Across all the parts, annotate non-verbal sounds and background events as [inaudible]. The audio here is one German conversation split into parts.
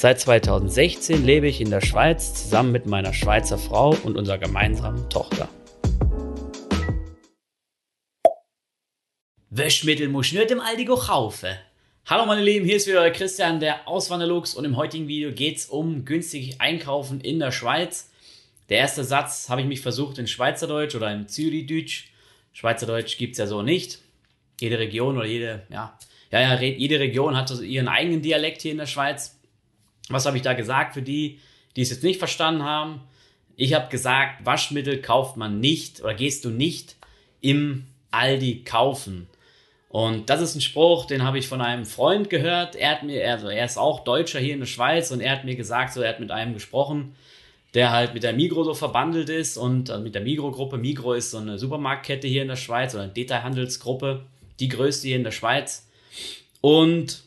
Seit 2016 lebe ich in der Schweiz zusammen mit meiner Schweizer Frau und unserer gemeinsamen Tochter. Wäschmittel muss nicht im Aldi kaufen. Hallo meine Lieben, hier ist wieder euer Christian, der Auswanderlux und im heutigen Video geht es um günstig einkaufen in der Schweiz. Der erste Satz habe ich mich versucht in Schweizerdeutsch oder in Zürichdeutsch. Schweizerdeutsch gibt es ja so nicht. Jede Region oder jede, ja, ja, jede Region hat ihren eigenen Dialekt hier in der Schweiz. Was habe ich da gesagt für die, die es jetzt nicht verstanden haben? Ich habe gesagt, Waschmittel kauft man nicht oder gehst du nicht im Aldi kaufen. Und das ist ein Spruch, den habe ich von einem Freund gehört. Er hat mir, also er ist auch Deutscher hier in der Schweiz und er hat mir gesagt, so er hat mit einem gesprochen, der halt mit der Migro so verbandelt ist und also mit der Migro-Gruppe. Migro ist so eine Supermarktkette hier in der Schweiz oder eine Detailhandelsgruppe, die größte hier in der Schweiz. Und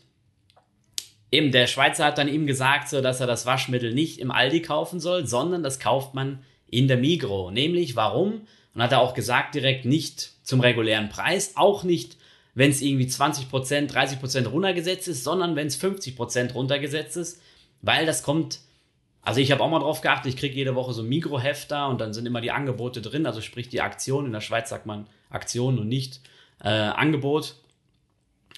eben der Schweizer hat dann ihm gesagt, so, dass er das Waschmittel nicht im Aldi kaufen soll, sondern das kauft man in der Migro. Nämlich warum? Und hat er auch gesagt, direkt nicht zum regulären Preis, auch nicht, wenn es irgendwie 20%, 30% runtergesetzt ist, sondern wenn es 50% runtergesetzt ist, weil das kommt also ich habe auch mal drauf geachtet, ich kriege jede Woche so Mikrohefter und dann sind immer die Angebote drin, also sprich die Aktion. In der Schweiz sagt man Aktion und nicht äh, Angebot.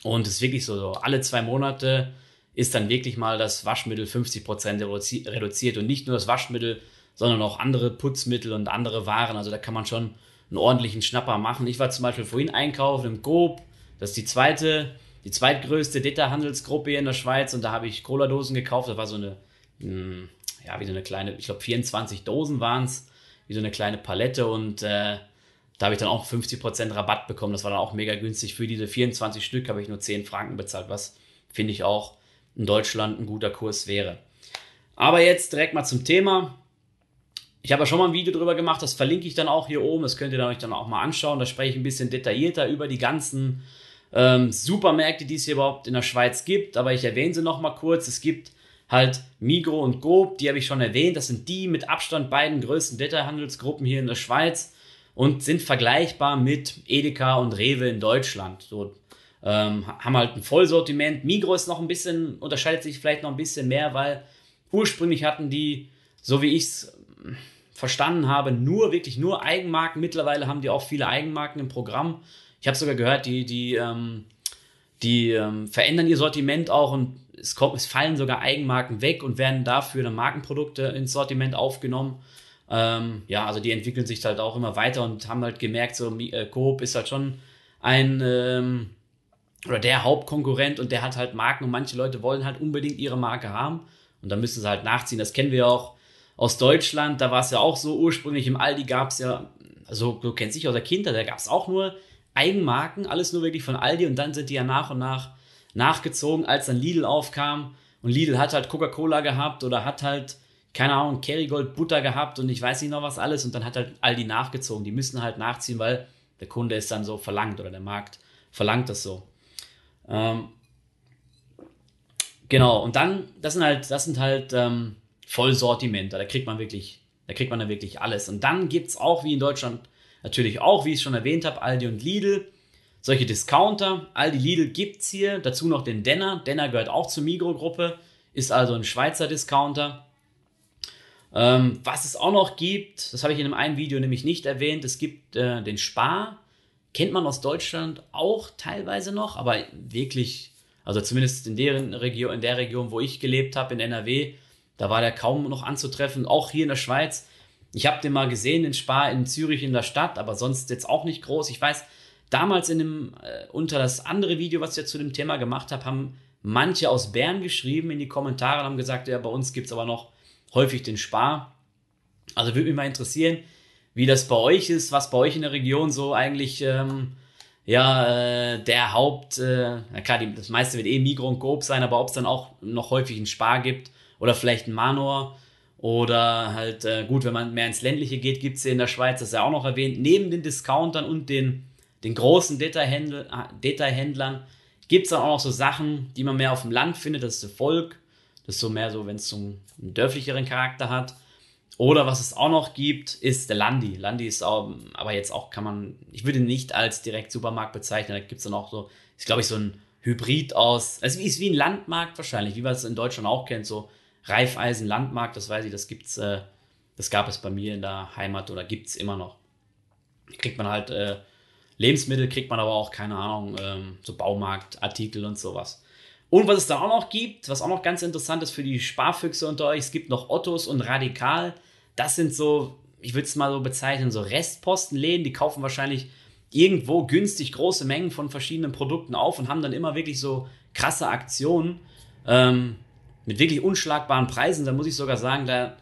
Und es ist wirklich so, so, alle zwei Monate ist dann wirklich mal das Waschmittel 50% reduziert und nicht nur das Waschmittel, sondern auch andere Putzmittel und andere Waren. Also da kann man schon einen ordentlichen Schnapper machen. Ich war zum Beispiel vorhin einkaufen im Coop, das ist die zweite, die zweitgrößte Detailhandelsgruppe hier in der Schweiz und da habe ich Cola-Dosen gekauft. Das war so eine, hm, ja, wie so eine kleine, ich glaube 24 Dosen waren es, wie so eine kleine Palette und äh, da habe ich dann auch 50% Rabatt bekommen. Das war dann auch mega günstig. Für diese 24 Stück habe ich nur 10 Franken bezahlt, was finde ich auch in Deutschland ein guter Kurs wäre. Aber jetzt direkt mal zum Thema. Ich habe ja schon mal ein Video drüber gemacht, das verlinke ich dann auch hier oben. Das könnt ihr euch dann auch mal anschauen. Da spreche ich ein bisschen detaillierter über die ganzen ähm, Supermärkte, die es hier überhaupt in der Schweiz gibt. Aber ich erwähne sie noch mal kurz. Es gibt halt Migro und Coop, die habe ich schon erwähnt. Das sind die mit Abstand beiden größten Detailhandelsgruppen hier in der Schweiz und sind vergleichbar mit Edeka und Rewe in Deutschland. So, ähm, haben halt ein Vollsortiment. Migro ist noch ein bisschen, unterscheidet sich vielleicht noch ein bisschen mehr, weil ursprünglich hatten die, so wie ich es ähm, verstanden habe, nur, wirklich nur Eigenmarken. Mittlerweile haben die auch viele Eigenmarken im Programm. Ich habe sogar gehört, die, die, ähm, die ähm, verändern ihr Sortiment auch und es, kommt, es fallen sogar Eigenmarken weg und werden dafür dann Markenprodukte ins Sortiment aufgenommen. Ähm, ja, also die entwickeln sich halt auch immer weiter und haben halt gemerkt, so äh, Coop ist halt schon ein ähm, oder der Hauptkonkurrent und der hat halt Marken und manche Leute wollen halt unbedingt ihre Marke haben und dann müssen sie halt nachziehen. Das kennen wir auch aus Deutschland, da war es ja auch so ursprünglich im Aldi gab es ja, also du kennst dich aus der Kindheit, da gab es auch nur Eigenmarken, alles nur wirklich von Aldi und dann sind die ja nach und nach nachgezogen, als dann Lidl aufkam. Und Lidl hat halt Coca-Cola gehabt oder hat halt, keine Ahnung, Kerrygold Butter gehabt und ich weiß nicht noch was alles. Und dann hat halt Aldi nachgezogen. Die müssen halt nachziehen, weil der Kunde es dann so verlangt oder der Markt verlangt das so. Ähm, genau, und dann, das sind halt, das sind halt ähm, Vollsortimenter. Da kriegt man wirklich, da kriegt man dann wirklich alles. Und dann gibt es auch, wie in Deutschland, natürlich auch, wie ich es schon erwähnt habe, Aldi und Lidl solche Discounter. Aldi Lidl gibt es hier. Dazu noch den Denner. Denner gehört auch zur Migro-Gruppe. Ist also ein Schweizer Discounter. Ähm, was es auch noch gibt, das habe ich in einem Video nämlich nicht erwähnt, es gibt äh, den Spar. Kennt man aus Deutschland auch teilweise noch, aber wirklich, also zumindest in, deren Region, in der Region, wo ich gelebt habe, in NRW, da war der kaum noch anzutreffen. Auch hier in der Schweiz. Ich habe den mal gesehen, den Spar in Zürich in der Stadt, aber sonst jetzt auch nicht groß. Ich weiß, damals in dem, äh, unter das andere Video, was ich zu dem Thema gemacht habe, haben manche aus Bern geschrieben in die Kommentare und haben gesagt, ja, bei uns gibt es aber noch häufig den Spar. Also würde mich mal interessieren, wie das bei euch ist, was bei euch in der Region so eigentlich ähm, ja äh, der Haupt, äh, na klar, die, das meiste wird eh Migro und Coop sein, aber ob es dann auch noch häufig einen Spar gibt oder vielleicht einen Manor Oder halt, äh, gut, wenn man mehr ins Ländliche geht, gibt es hier in der Schweiz, das ist ja auch noch erwähnt, neben den Discountern und den, den großen Detailhändl Detailhändlern gibt es dann auch noch so Sachen, die man mehr auf dem Land findet, das ist der Volk. Das ist so mehr so, wenn es so einen dörflicheren Charakter hat. Oder was es auch noch gibt, ist der Landi. Landi ist auch, aber jetzt auch kann man, ich würde ihn nicht als direkt Supermarkt bezeichnen. Da gibt es dann auch so, ist glaube ich so ein Hybrid aus, also ist wie ein Landmarkt wahrscheinlich, wie man es in Deutschland auch kennt, so Reifeisen Landmarkt, das weiß ich, das gibt's, äh, das gab es bei mir in der Heimat oder gibt es immer noch. Kriegt man halt äh, Lebensmittel, kriegt man aber auch, keine Ahnung, ähm, so Baumarktartikel und sowas. Und was es da auch noch gibt, was auch noch ganz interessant ist für die Sparfüchse unter euch, es gibt noch Ottos und Radikal. Das sind so, ich würde es mal so bezeichnen, so Restpostenläden, die kaufen wahrscheinlich irgendwo günstig große Mengen von verschiedenen Produkten auf und haben dann immer wirklich so krasse Aktionen ähm, mit wirklich unschlagbaren Preisen. Da muss ich sogar sagen, da,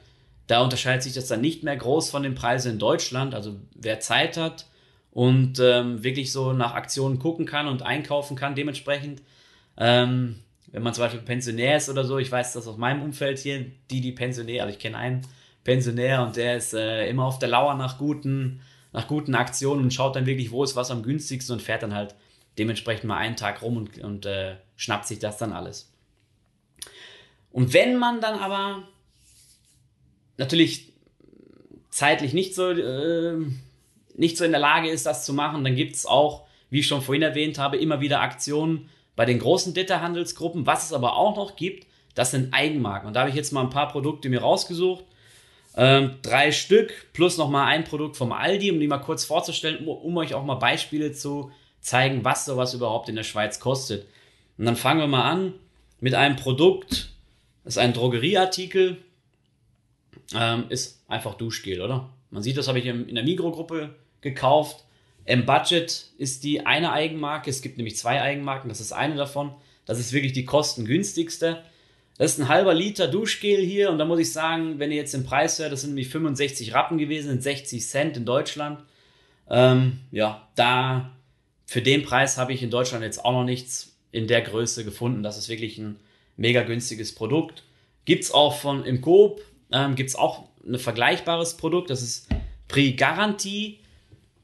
da unterscheidet sich das dann nicht mehr groß von den Preisen in Deutschland. Also wer Zeit hat und ähm, wirklich so nach Aktionen gucken kann und einkaufen kann, dementsprechend ähm, wenn man zum Beispiel Pensionär ist oder so, ich weiß das aus meinem Umfeld hier, die, die Pensionär, also ich kenne einen Pensionär und der ist äh, immer auf der Lauer nach guten, nach guten Aktionen und schaut dann wirklich, wo ist was am günstigsten und fährt dann halt dementsprechend mal einen Tag rum und, und äh, schnappt sich das dann alles. Und wenn man dann aber natürlich zeitlich nicht so, äh, nicht so in der Lage ist, das zu machen, dann gibt es auch, wie ich schon vorhin erwähnt habe, immer wieder Aktionen, bei den großen Detailhandelsgruppen. Was es aber auch noch gibt, das sind Eigenmarken. Und da habe ich jetzt mal ein paar Produkte mir rausgesucht. Ähm, drei Stück plus nochmal ein Produkt vom Aldi, um die mal kurz vorzustellen, um, um, euch auch mal Beispiele zu zeigen, was sowas überhaupt in der Schweiz kostet. Und dann fangen wir mal an mit einem Produkt, das ist ein Drogerieartikel, ähm, ist einfach Duschgel, oder? Man sieht, das habe ich in der Mikrogruppe gekauft. Im Budget ist die eine Eigenmarke, es gibt nämlich zwei Eigenmarken, das ist eine davon. Das ist wirklich die kostengünstigste. Das ist ein halber Liter Duschgel hier und da muss ich sagen, wenn ihr jetzt den Preis hört, das sind nämlich 65 Rappen gewesen, sind 60 Cent in Deutschland. Ähm, ja, da für den Preis habe ich in Deutschland jetzt auch noch nichts in der Größe gefunden. Das ist wirklich ein mega günstiges Produkt. Gibt es auch von im Coop, ähm, gibt es auch ein vergleichbares Produkt, das ist Pri Garantie.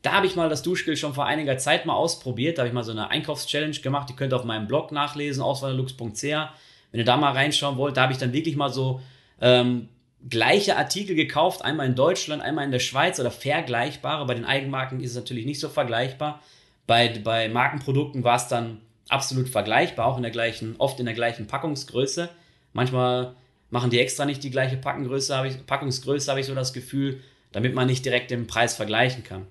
Da habe ich mal das Duschgel schon vor einiger Zeit mal ausprobiert. Da habe ich mal so eine Einkaufschallenge gemacht. Die könnt ihr auf meinem Blog nachlesen, auswanderlux.ch. Wenn ihr da mal reinschauen wollt, da habe ich dann wirklich mal so ähm, gleiche Artikel gekauft. Einmal in Deutschland, einmal in der Schweiz oder vergleichbare. Bei den Eigenmarken ist es natürlich nicht so vergleichbar. Bei, bei Markenprodukten war es dann absolut vergleichbar, auch in der gleichen, oft in der gleichen Packungsgröße. Manchmal machen die extra nicht die gleiche Packungsgröße, habe ich, Packungsgröße, habe ich so das Gefühl, damit man nicht direkt den Preis vergleichen kann.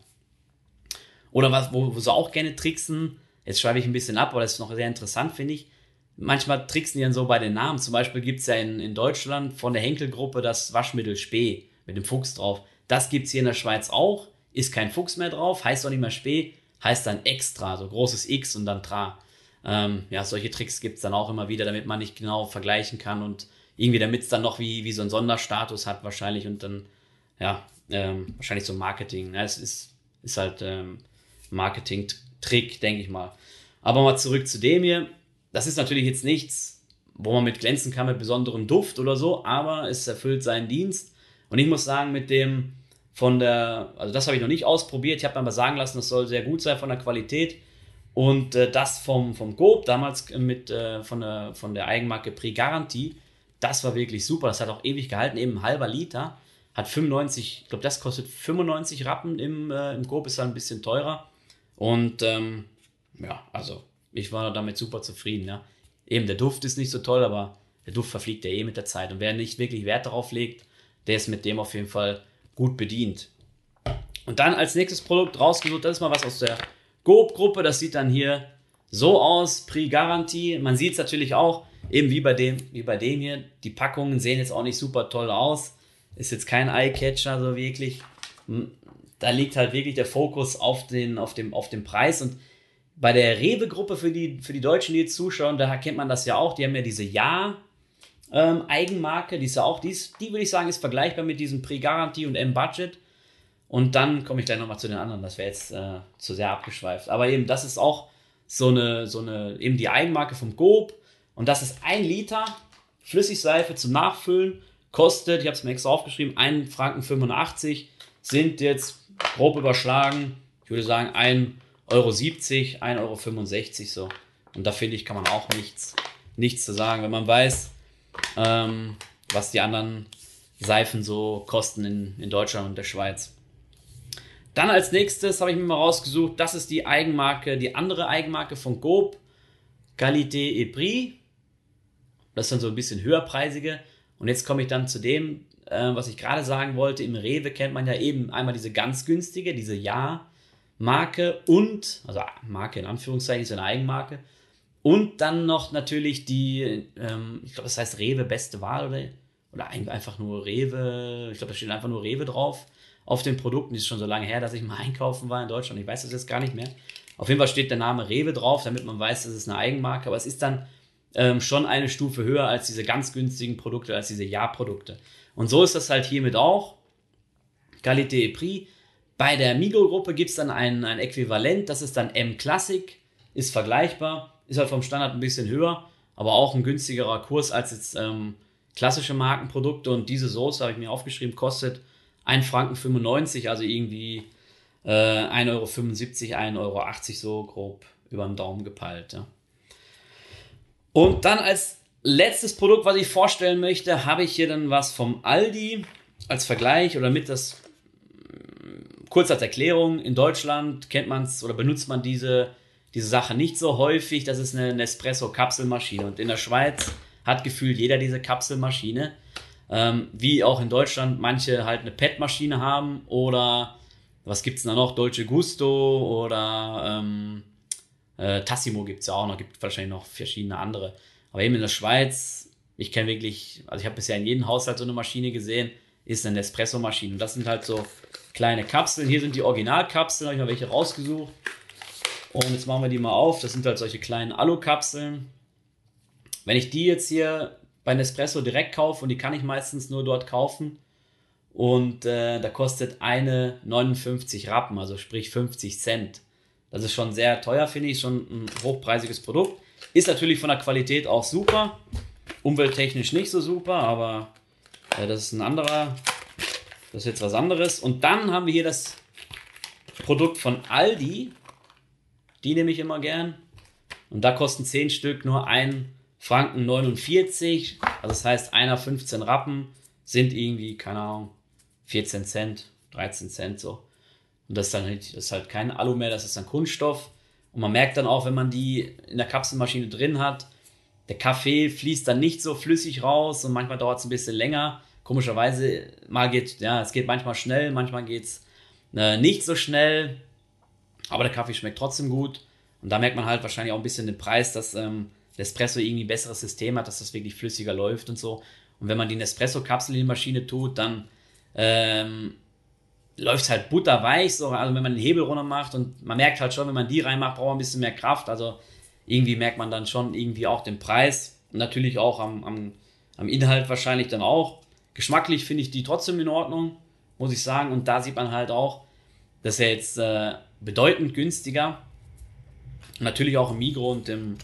Oder was, wo, wo sie auch gerne tricksen, jetzt schreibe ich ein bisschen ab, aber das ist noch sehr interessant, finde ich. Manchmal tricksen die dann so bei den Namen. Zum Beispiel gibt es ja in, in Deutschland von der Henkel-Gruppe das Waschmittel Spee mit dem Fuchs drauf. Das gibt es hier in der Schweiz auch. Ist kein Fuchs mehr drauf, heißt auch nicht mehr Spee, heißt dann extra, so großes X und dann Tra. Ähm, ja, solche Tricks gibt es dann auch immer wieder, damit man nicht genau vergleichen kann und irgendwie, damit es dann noch wie, wie so einen Sonderstatus hat, wahrscheinlich und dann, ja, ähm, wahrscheinlich so Marketing. Ja, es ist, ist halt ähm, Marketing-Trick, denke ich mal. Aber mal zurück zu dem hier. Das ist natürlich jetzt nichts, wo man mit glänzen kann mit besonderem Duft oder so, aber es erfüllt seinen Dienst. Und ich muss sagen, mit dem von der, also das habe ich noch nicht ausprobiert, ich habe mir aber sagen lassen, das soll sehr gut sein von der Qualität. Und äh, das vom, vom Gob, damals mit, äh, von, der, von der Eigenmarke Pre Garantie, das war wirklich super. Das hat auch ewig gehalten, eben ein halber Liter. Hat 95, ich glaube, das kostet 95 Rappen im, äh, im Gob, ist dann ein bisschen teurer. Und ähm, ja, also ich war damit super zufrieden. Ja. Eben der Duft ist nicht so toll, aber der Duft verfliegt ja eh mit der Zeit. Und wer nicht wirklich Wert darauf legt, der ist mit dem auf jeden Fall gut bedient. Und dann als nächstes Produkt rausgesucht, das ist mal was aus der Goop-Gruppe. Das sieht dann hier so aus, Pre-Garantie. Man sieht es natürlich auch, eben wie bei, dem, wie bei dem hier. Die Packungen sehen jetzt auch nicht super toll aus. Ist jetzt kein Eye-Catcher so wirklich da liegt halt wirklich der Fokus auf den, auf dem, auf dem Preis. Und bei der Rewe-Gruppe für die, für die Deutschen, die jetzt zuschauen, da kennt man das ja auch, die haben ja diese Ja-Eigenmarke, ähm, die ist ja auch, die, ist, die würde ich sagen, ist vergleichbar mit diesem Pre-Garantie und M-Budget. Und dann komme ich gleich nochmal zu den anderen, das wäre jetzt äh, zu sehr abgeschweift. Aber eben, das ist auch so eine, so eine, eben die Eigenmarke vom Gob. Und das ist ein Liter Flüssigseife zum Nachfüllen, kostet, ich habe es mir extra aufgeschrieben, 1 Franken 85 sind jetzt grob überschlagen, ich würde sagen 1,70 Euro, 1,65 Euro so. Und da finde ich, kann man auch nichts, nichts zu sagen, wenn man weiß, ähm, was die anderen Seifen so kosten in, in Deutschland und der Schweiz. Dann als nächstes habe ich mir mal rausgesucht, das ist die Eigenmarke, die andere Eigenmarke von Gob, Qualité et Prix. Das dann so ein bisschen höherpreisige. Und jetzt komme ich dann zu dem, äh, was ich gerade sagen wollte. Im Rewe kennt man ja eben einmal diese ganz günstige, diese Ja-Marke und, also Marke in Anführungszeichen, ist eine Eigenmarke. Und dann noch natürlich die, ähm, ich glaube, das heißt Rewe beste Wahl oder, oder einfach nur Rewe, ich glaube, da steht einfach nur Rewe drauf auf den Produkten. Ist schon so lange her, dass ich mal [laughs] einkaufen war in Deutschland. Ich weiß das jetzt gar nicht mehr. Auf jeden Fall steht der Name Rewe drauf, damit man weiß, das ist eine Eigenmarke. Aber es ist dann ähm, schon eine Stufe höher als diese ganz günstigen Produkte, als diese Ja-Produkte. Und so ist das halt hiermit auch. Qualité et Prix. Bei der Migo-Gruppe gibt es dann ein, ein Äquivalent, das ist dann M Classic, ist vergleichbar, ist halt vom Standard ein bisschen höher, aber auch ein günstigerer Kurs als jetzt ähm, klassische Markenprodukte. Und diese Soße, habe ich mir aufgeschrieben, kostet 1 Franken 95, also irgendwie äh, 1,75 Euro, 1,80 Euro so grob über den Daumen gepeilt. Ja. Und dann als letztes Produkt, was ich vorstellen möchte, habe ich hier dann was vom Aldi als Vergleich oder mit das mm, kurz als Erklärung. In Deutschland kennt man es oder benutzt man diese, diese Sache nicht so häufig. Das ist eine Nespresso-Kapselmaschine. Und in der Schweiz hat gefühlt jeder diese Kapselmaschine. Ähm, wie auch in Deutschland manche halt eine PET-Maschine haben oder was gibt es da noch? Dolce Gusto oder ähm, äh, Tassimo gibt es ja auch noch, gibt wahrscheinlich noch verschiedene andere. Aber eben in der Schweiz, ich kenne wirklich, also ich habe bisher in jedem Haushalt so eine Maschine gesehen, ist eine Espresso-Maschine. Und das sind halt so kleine Kapseln. Hier sind die Originalkapseln, habe ich mal welche rausgesucht. Und jetzt machen wir die mal auf. Das sind halt solche kleinen Alu-Kapseln. Wenn ich die jetzt hier bei Nespresso direkt kaufe, und die kann ich meistens nur dort kaufen, und äh, da kostet eine 59 Rappen, also sprich 50 Cent. Das ist schon sehr teuer, finde ich, schon ein hochpreisiges Produkt. Ist natürlich von der Qualität auch super. Umwelttechnisch nicht so super, aber äh, das ist ein anderer, das ist jetzt was anderes. Und dann haben wir hier das Produkt von Aldi. Die nehme ich immer gern. Und da kosten 10 Stück nur 1 Franken 49. Also das heißt, einer 15 Rappen sind irgendwie, keine Ahnung, 14 Cent, 13 Cent so. Und das ist dann das ist halt kein Alu mehr, das ist dann Kunststoff. Und man merkt dann auch, wenn man die in der Kapselmaschine drin hat, der Kaffee fließt dann nicht so flüssig raus und manchmal dauert es ein bisschen länger. Komischerweise, mal geht, ja, es geht manchmal schnell, manchmal geht es äh, nicht so schnell, aber der Kaffee schmeckt trotzdem gut. Und da merkt man halt wahrscheinlich auch ein bisschen den Preis, dass ähm, Nespresso irgendwie ein besseres System hat, dass das wirklich flüssiger läuft und so. Und wenn man die Nespresso-Kapsel in die Maschine tut, dann ähm, läuft es halt butterweich, so, also wenn man den Hebel runter macht und man merkt halt schon, wenn man die reinmacht, braucht man ein bisschen mehr Kraft, also irgendwie merkt man dann schon irgendwie auch den Preis. Und natürlich auch am, am, am Inhalt wahrscheinlich dann auch. Geschmacklich finde ich die trotzdem in Ordnung, muss ich sagen, und da sieht man halt auch, dass er jetzt äh, bedeutend günstiger, natürlich auch im Migro und im,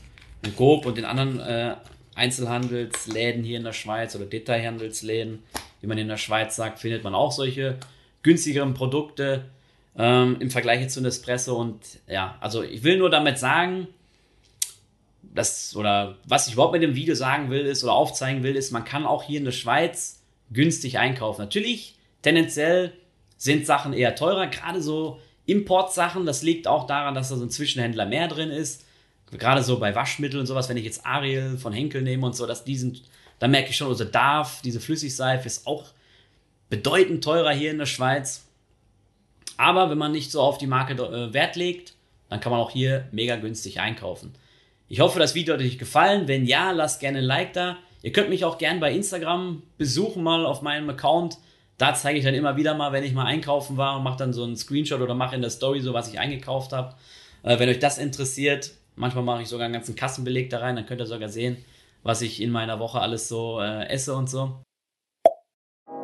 im Coop und den anderen äh, Einzelhandelsläden hier in der Schweiz oder Detailhandelsläden wie man in der Schweiz sagt, findet man auch solche günstigeren Produkte ähm, im Vergleich zu Nespresso. Und ja, also ich will nur damit sagen, dass, oder was ich überhaupt mit dem Video sagen will, ist oder aufzeigen will, ist, man kann auch hier in der Schweiz günstig einkaufen. Natürlich, tendenziell sind Sachen eher teurer, gerade so Importsachen. Das liegt auch daran, dass da so ein Zwischenhändler mehr drin ist. Gerade so bei Waschmitteln und sowas, wenn ich jetzt Ariel von Henkel nehme und so, dass die sind da merke ich schon, also Darf, diese Flüssigseife ist auch bedeutend teurer hier in der Schweiz. Aber wenn man nicht so auf die Marke äh, Wert legt, dann kann man auch hier mega günstig einkaufen. Ich hoffe, das Video hat euch gefallen. Wenn ja, lasst gerne ein Like da. Ihr könnt mich auch gerne bei Instagram besuchen, mal auf meinem Account. Da zeige ich dann immer wieder mal, wenn ich mal einkaufen war und mache dann so einen Screenshot oder mache in der Story so, was ich eingekauft habe. Äh, wenn euch das interessiert, manchmal mache ich sogar einen ganzen Kassenbeleg da rein, dann könnt ihr sogar sehen, was ich in meiner Woche alles so äh, esse und so.